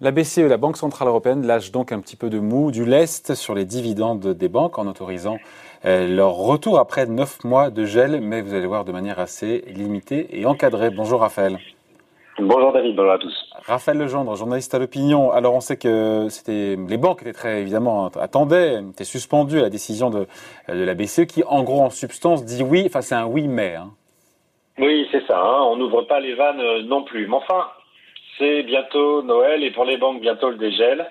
La BCE, la Banque Centrale Européenne, lâche donc un petit peu de mou, du lest sur les dividendes des banques en autorisant euh, leur retour après neuf mois de gel, mais vous allez voir de manière assez limitée et encadrée. Bonjour Raphaël. Bonjour David, bonjour à tous. Raphaël Legendre, journaliste à l'opinion. Alors on sait que c'était les banques étaient très évidemment attendaient, étaient suspendues à la décision de, de la BCE qui en gros en substance dit oui, enfin c'est un oui mais. Hein. Oui c'est ça, hein. on n'ouvre pas les vannes euh, non plus. Mais enfin c'est bientôt Noël et pour les banques, bientôt le dégel.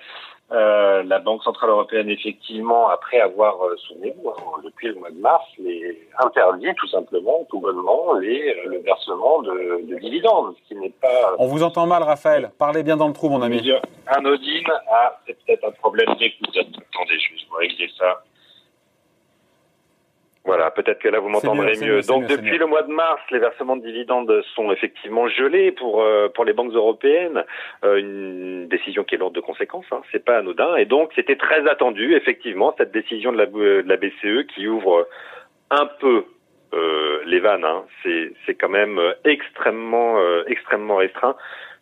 Euh, la Banque Centrale Européenne, effectivement, après avoir, euh, souvenez-vous, hein, depuis le mois de mars, les interdit tout simplement, tout bonnement, les, euh, le versement de, de, dividendes, ce qui n'est pas... On vous entend mal, Raphaël. Parlez bien dans le trou, mon ami. Anodine, ah, c'est peut-être un problème d'écoute. Attendez, je vais régler ça. Voilà, peut-être que là vous m'entendrez mieux. Donc depuis le mois de mars, les versements de dividendes sont effectivement gelés pour euh, pour les banques européennes, euh, une décision qui est lourde de conséquences. Hein. C'est pas anodin et donc c'était très attendu effectivement cette décision de la, de la BCE qui ouvre un peu euh, les vannes. Hein. C'est c'est quand même extrêmement extrêmement restreint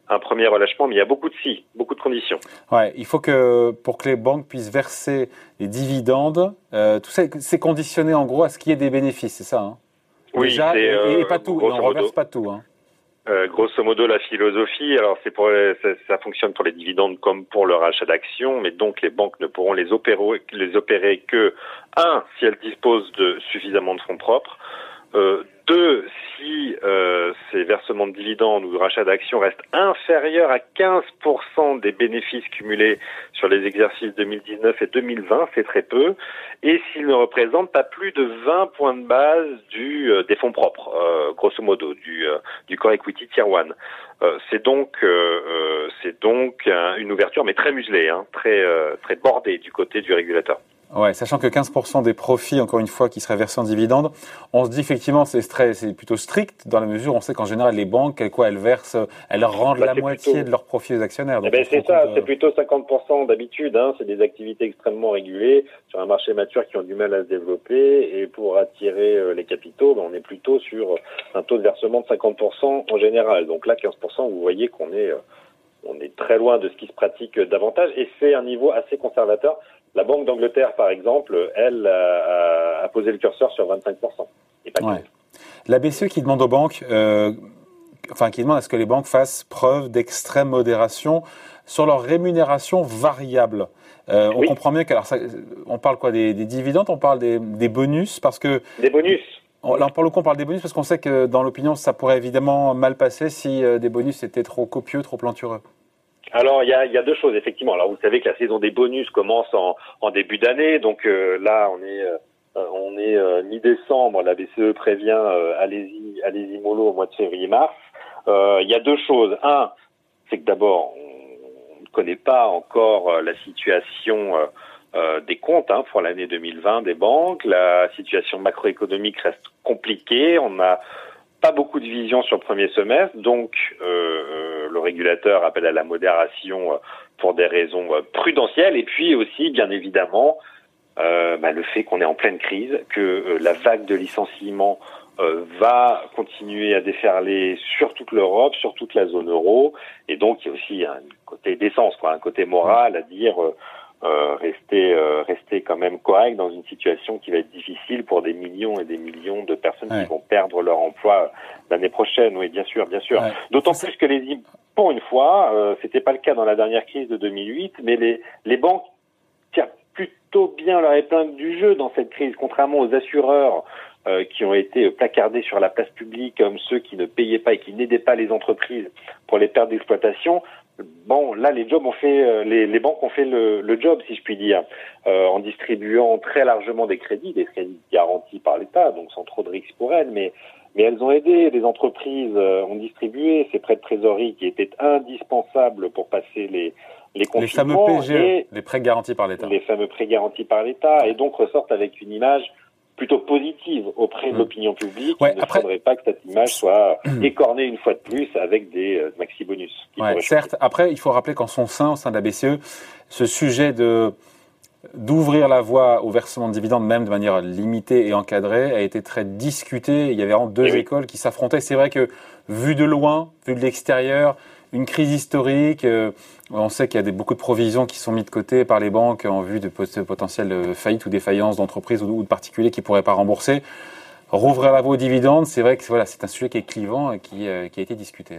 un premier relâchement, mais il y a beaucoup de si, beaucoup de conditions. Ouais, il faut que pour que les banques puissent verser les dividendes, euh, tout ça c'est conditionné en gros à ce qu'il y ait des bénéfices, c'est ça hein? Oui, Déjà, et, et, pas tout, on ne reverse pas tout. Hein. Euh, grosso modo, la philosophie, alors c'est pour ça, ça, fonctionne pour les dividendes comme pour le rachat d'actions, mais donc les banques ne pourront les opérer, les opérer que un si elles disposent de suffisamment de fonds propres, euh, deux, si euh, ces versements de dividendes ou de rachat d'actions restent inférieurs à 15% des bénéfices cumulés sur les exercices 2019 et 2020, c'est très peu, et s'ils ne représentent pas plus de 20 points de base du, euh, des fonds propres, euh, grosso modo, du, euh, du Core Equity Tier 1. Euh, c'est donc, c'est donc une ouverture, mais très muselée, hein, très, très bordée du côté du régulateur. Ouais, sachant que 15% des profits, encore une fois, qui seraient versés en dividendes, on se dit effectivement c'est c'est plutôt strict dans la mesure où on sait qu'en général les banques, elles, quoi, elles versent, elles rendent bah, la moitié de leurs profits aux actionnaires. Eh ben c'est ça, c'est plutôt 50% d'habitude. Hein, c'est des activités extrêmement régulées sur un marché mature qui ont du mal à se développer et pour attirer euh, les capitaux, ben, on est plutôt sur un taux de versement de 50% en général. Donc là, 15%, vous voyez qu'on est euh, on est très loin de ce qui se pratique davantage et c'est un niveau assez conservateur la Banque d'Angleterre, par exemple, elle a, posé le curseur sur 25%. Et pas ouais. La BCE qui demande aux banques, euh, enfin qui demande à ce que les banques fassent preuve d'extrême modération sur leur rémunération variable. Euh, on comprend bien qu'alors on parle quoi des, dividendes, on parle des, bonus parce que des bonus. Là, pour le coup, on parle des bonus parce qu'on sait que dans l'opinion, ça pourrait évidemment mal passer si euh, des bonus étaient trop copieux, trop plantureux. Alors il y a, deux choses effectivement. Alors vous savez que la saison des bonus commence en, début d'année, donc euh, là on est euh, on est euh, mi-décembre. La BCE prévient allez-y allez-y mollo au mois de février-mars. Il y a deux choses. Un, c'est que d'abord on ne connaît pas encore la situation des comptes hein, pour l'année 2020 des banques. La situation macroéconomique reste compliquée. On a pas beaucoup de vision sur le premier semestre, donc euh, euh, régulateur appelle à la modération euh, pour des raisons prudentielles, et puis aussi, bien évidemment, bah, le fait qu'on est en pleine crise, que la vague de licenciements va continuer à déferler sur toute l'Europe, sur toute la zone euro, et donc il y a aussi un côté d'essence, quoi, un côté moral à dire euh, rester euh, rester quand même correct dans une situation qui va être difficile pour des millions et des millions de personnes qui vont perdre leur emploi l'année prochaine. Oui, bien sûr, bien sûr. D'autant plus que les pour une fois, euh, c'était pas le cas dans la dernière crise de 2008, mais les les banques tirent plutôt bien leur épingle du jeu dans cette crise, contrairement aux assureurs euh, qui ont été placardés sur la place publique comme ceux qui ne payaient pas et qui n'aidaient pas les entreprises pour les pertes d'exploitation. Bon, là, les jobs ont fait, euh, les, les, banques ont fait le, le, job, si je puis dire, euh, en distribuant très largement des crédits, des crédits garantis par l'État, donc sans trop de risques pour elles, mais mais elles ont aidé, les entreprises euh, ont distribué ces prêts de trésorerie qui étaient indispensables pour passer les les Les fameux PGE, les prêts garantis par l'État. Les fameux prêts garantis par l'État, et donc ressortent avec une image plutôt positive auprès de mm. l'opinion publique. il ne faudrait pas que cette image soit écornée une fois de plus avec des euh, maxi-bonus. Ouais, certes, après, il faut rappeler qu'en son sein, au sein de la BCE, ce sujet de d'ouvrir la voie au versement de dividendes, même de manière limitée et encadrée, a été très discuté. Il y avait vraiment deux Eh écoles qui s'affrontaient. C'est vrai que, vu de loin, vu de l'extérieur, une crise historique, euh, on sait qu'il y a beaucoup de provisions qui sont mises de côté par les banques en vue de pot- potentielles euh, faillites ou défaillances d'entreprises ou, de particuliers qui ne pourraient pas rembourser. Rouvrir la voie aux dividendes, c'est vrai que c'est un sujet qui est clivant et qui, euh, qui a été discuté.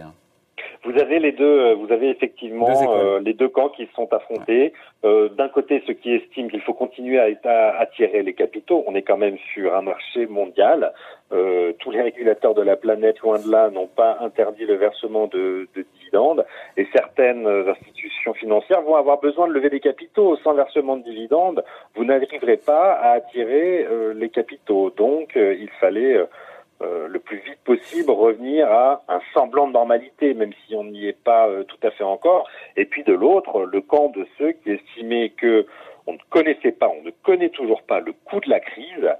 Vous avez les deux, euh, vous avez effectivement Deux euh, les deux camps qui se sont affrontés. Euh, D'un côté, ceux qui estiment qu'il faut continuer à, attirer les capitaux. On est quand même sur un marché mondial. Euh, tous les régulateurs de la planète, loin de là, n'ont pas interdit le versement de, de dividendes. Et certaines institutions financières vont avoir besoin de lever des capitaux. Sans versement de dividendes, vous n'arriverez pas à attirer euh, les capitaux. Donc, euh, il fallait euh, le plus vite possible revenir à un semblant de normalité, même si on n'y est pas euh, tout à fait encore. Et puis de l'autre, le camp de ceux qui estimaient que on ne connaissait pas, on ne connaît toujours pas le coût de la crise,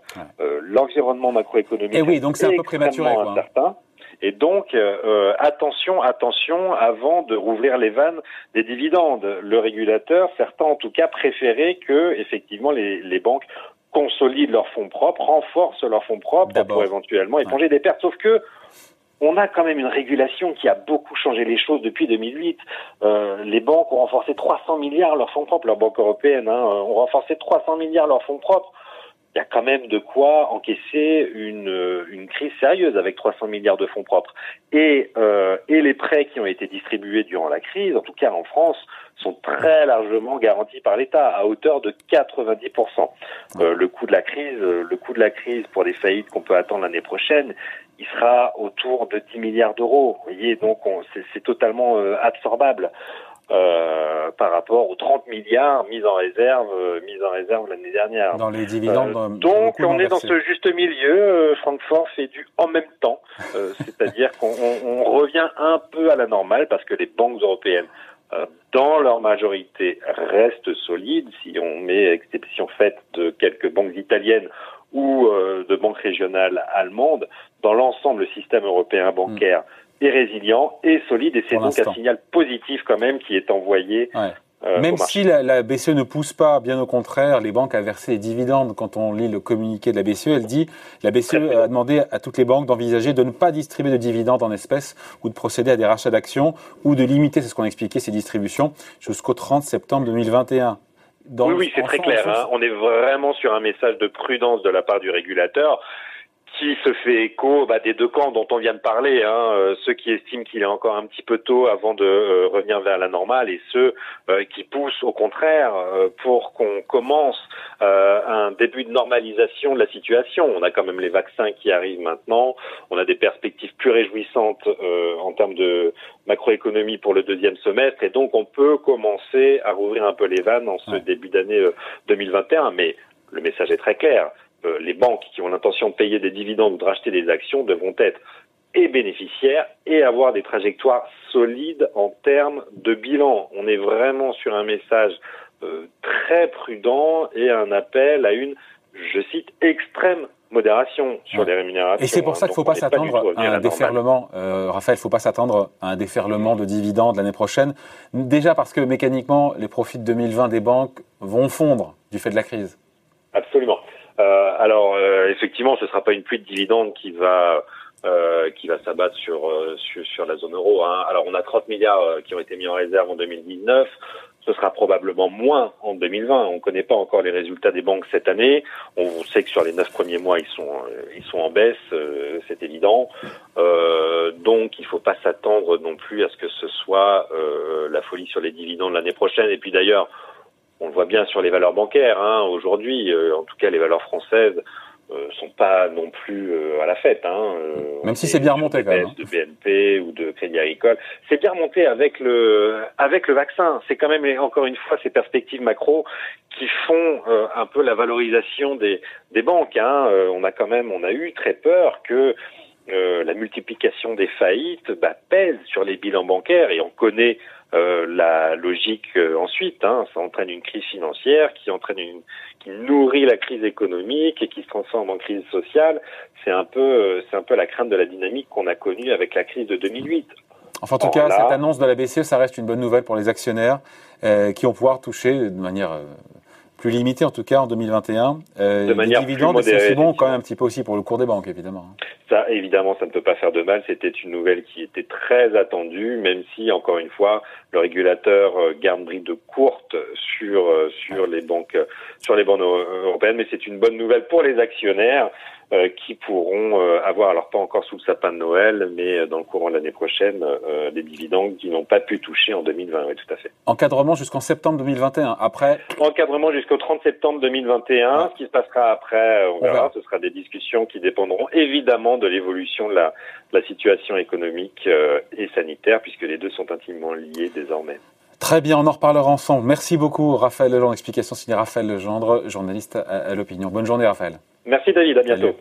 euh, l'environnement macroéconomique. Eh oui, donc c'est un peu prématuré, quoi. Et donc, euh, attention, attention, avant de rouvrir les vannes des dividendes. Le régulateur, certains en tout cas, préféraient que, effectivement, les, les banques consolident leurs fonds propres, renforcent leurs fonds propres D'abord. pour éventuellement éponger des pertes. Sauf que on a quand même une régulation qui a beaucoup changé les choses depuis 2008. Euh, les banques ont renforcé 300 milliards leurs fonds propres, leurs banques européennes hein, ont renforcé 300 milliards leurs fonds propres. Il y a quand même de quoi encaisser une, euh, une crise sérieuse avec 300 milliards de fonds propres. Et, euh, et les prêts qui ont été distribués durant la crise, en tout cas en France, sont très largement garantis par l'État à hauteur de 90%. Euh, le coût de la crise, euh, le coût de la crise pour les faillites qu'on peut attendre l'année prochaine, il sera autour de 10 milliards d'euros. Voyez, donc on- c'est c'est totalement euh, absorbable euh, par rapport aux 30 milliards mis en réserve, euh, mis en réserve l'année dernière. Dans les dividendes. Euh, donc on est dans ce juste milieu. Euh, Francfort fait du en même temps, Euh, c'est-à-dire qu'on on- on revient un peu à la normale parce que les banques européennes, euh, dans leur majorité, restent solides. Si on met exception faite de quelques banques italiennes ou euh, de banques régionales allemandes, dans l'ensemble, le système européen bancaire est résilient et solide. Et c'est donc un signal positif quand même qui est envoyé. Ouais. euh, Même si la, la BCE ne pousse pas, bien au contraire, les banques à verser les dividendes. Quand on lit le communiqué de la BCE, elle dit la BCE a demandé à toutes les banques d'envisager de ne pas distribuer de dividendes en espèces ou de procéder à des rachats d'actions ou de limiter, c'est ce qu'on a expliqué, ces distributions jusqu'au 30 septembre 2021. Dans oui, oui, c'est très clair. hein. On est vraiment sur un message de prudence de la part du régulateur qui se fait écho bah, des deux camps dont on vient de parler, hein, euh, ceux qui estiment qu'il est encore un petit peu tôt avant de euh, revenir vers la normale et ceux euh, qui poussent au contraire pour qu'on commence un début de normalisation de la situation. On a quand même les vaccins qui arrivent maintenant, on a des perspectives plus réjouissantes en termes de macroéconomie pour le deuxième semestre et donc on peut commencer à rouvrir un peu les vannes en ce début d'année euh, 2021. Mais le message est très clair. Euh, les banques qui ont l'intention de payer des dividendes ou de racheter des actions devront être et bénéficiaires et avoir des trajectoires solides en termes de bilan. On est vraiment sur un message euh, très prudent et un appel à une, je cite, extrême modération sur Ouais. les rémunérations. Et c'est pour ça hein. qu'il ne faut pas s'attendre à un déferlement. Euh, Raphaël, il ne faut pas s'attendre à un déferlement de dividendes l'année prochaine. Déjà parce que mécaniquement, les profits de 2020 des banques vont fondre du fait de la crise. Absolument. Alors euh, effectivement, ce sera pas une pluie de dividendes qui va euh, qui va s'abattre sur, euh, sur sur la zone euro. Hein. Alors on a 30 milliards euh, qui ont été mis en réserve en 2019. Ce sera probablement moins en 2020. On ne connaît pas encore les résultats des banques cette année. On sait que sur les neuf premiers mois, ils sont ils sont en baisse, euh, c'est évident. Donc il faut pas s'attendre non plus à ce que ce soit la folie sur les dividendes l'année prochaine. Et puis d'ailleurs, on le voit bien sur les valeurs bancaires hein, aujourd'hui. euh, en tout cas, les valeurs françaises euh, sont pas non plus euh, à la fête. Hein, euh, Même si c'est est bien remonté quand même, De BNP ou de Crédit Agricole, c'est bien remonté avec le avec le vaccin. C'est quand même encore une fois ces perspectives macro qui font euh, un peu la valorisation des des banques. Hein. Euh, on a quand même on a eu très peur que euh, la multiplication des faillites bah, pèse sur les bilans bancaires et on connaît euh, la logique euh, ensuite. Hein, ça entraîne une crise financière qui entraîne une, qui nourrit la crise économique et qui se transforme en crise sociale. C'est un peu, c'est un peu la crainte de la dynamique qu'on a connue avec la crise de 2008. Enfin, en tout cas, là- cette annonce de la BCE, ça reste une bonne nouvelle pour les actionnaires qui vont pouvoir toucher de manière plus limité en tout cas en 2021. Euh, de manière les dividendes, c'est bon quand même un petit peu aussi pour le cours des banques, évidemment. Ça, évidemment, ça ne peut pas faire de mal. C'était une nouvelle qui était très attendue, même si, encore une fois, le régulateur euh, garde bride courte sur euh, sur les banques sur les banques européennes. Mais c'est une bonne nouvelle pour les actionnaires. Euh, qui pourront euh, alors pas encore sous le sapin de Noël, mais euh, dans le courant de l'année prochaine, des dividendes qui n'ont pas pu toucher en 2020. Oui, tout à fait. Encadrement jusqu'en septembre 2021. Après. Encadrement jusqu'au 30 septembre 2021. Ce qui se passera après, on, verra. Ce sera des discussions qui dépendront évidemment de l'évolution de la, de la situation économique et sanitaire, puisque les deux sont intimement liés désormais. Très bien, on en reparlera ensemble. Merci beaucoup, Raphaël Legendre. Explication signée Raphaël Legendre, journaliste à, à l'Opinion. Bonne journée, Raphaël. Merci David, à bientôt.